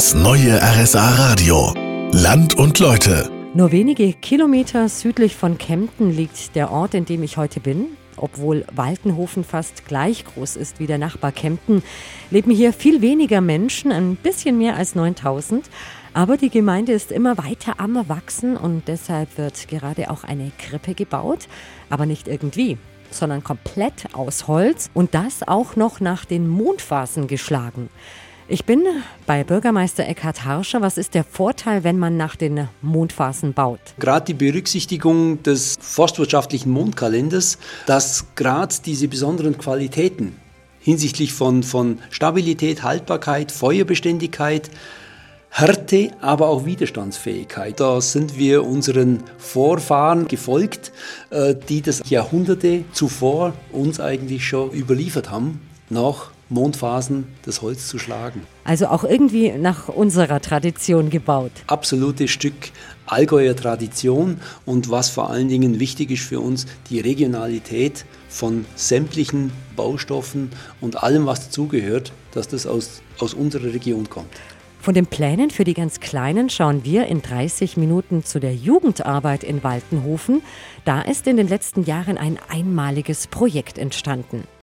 Das neue RSA Radio. Land und Leute. Nur wenige Kilometer südlich von Kempten liegt der Ort, in dem ich heute bin. Obwohl Waltenhofen fast gleich groß ist wie der Nachbar Kempten, leben hier viel weniger Menschen, ein bisschen mehr als 9000. Aber die Gemeinde ist immer weiter am Wachsen und deshalb wird gerade auch eine Krippe gebaut. Aber nicht irgendwie, sondern komplett aus Holz und das auch noch nach den Mondphasen geschlagen. Ich bin bei Bürgermeister Eckhard Harscher. Was ist der Vorteil, wenn man nach den Mondphasen baut? Gerade die Berücksichtigung des forstwirtschaftlichen Mondkalenders, dass gerade diese besonderen Qualitäten hinsichtlich von, von Stabilität, Haltbarkeit, Feuerbeständigkeit, Härte, aber auch Widerstandsfähigkeit. Da sind wir unseren Vorfahren gefolgt, äh, die das Jahrhunderte zuvor uns eigentlich schon überliefert haben, nach Mondphasen das Holz zu schlagen. Also auch irgendwie nach unserer Tradition gebaut. Absolutes Stück Allgäuer Tradition und was vor allen Dingen wichtig ist für uns, die Regionalität von sämtlichen Baustoffen und allem, was dazugehört, dass das aus, aus unserer Region kommt. Von den Plänen für die ganz Kleinen schauen wir in 30 Minuten zu der Jugendarbeit in Waltenhofen. Da ist in den letzten Jahren ein einmaliges Projekt entstanden.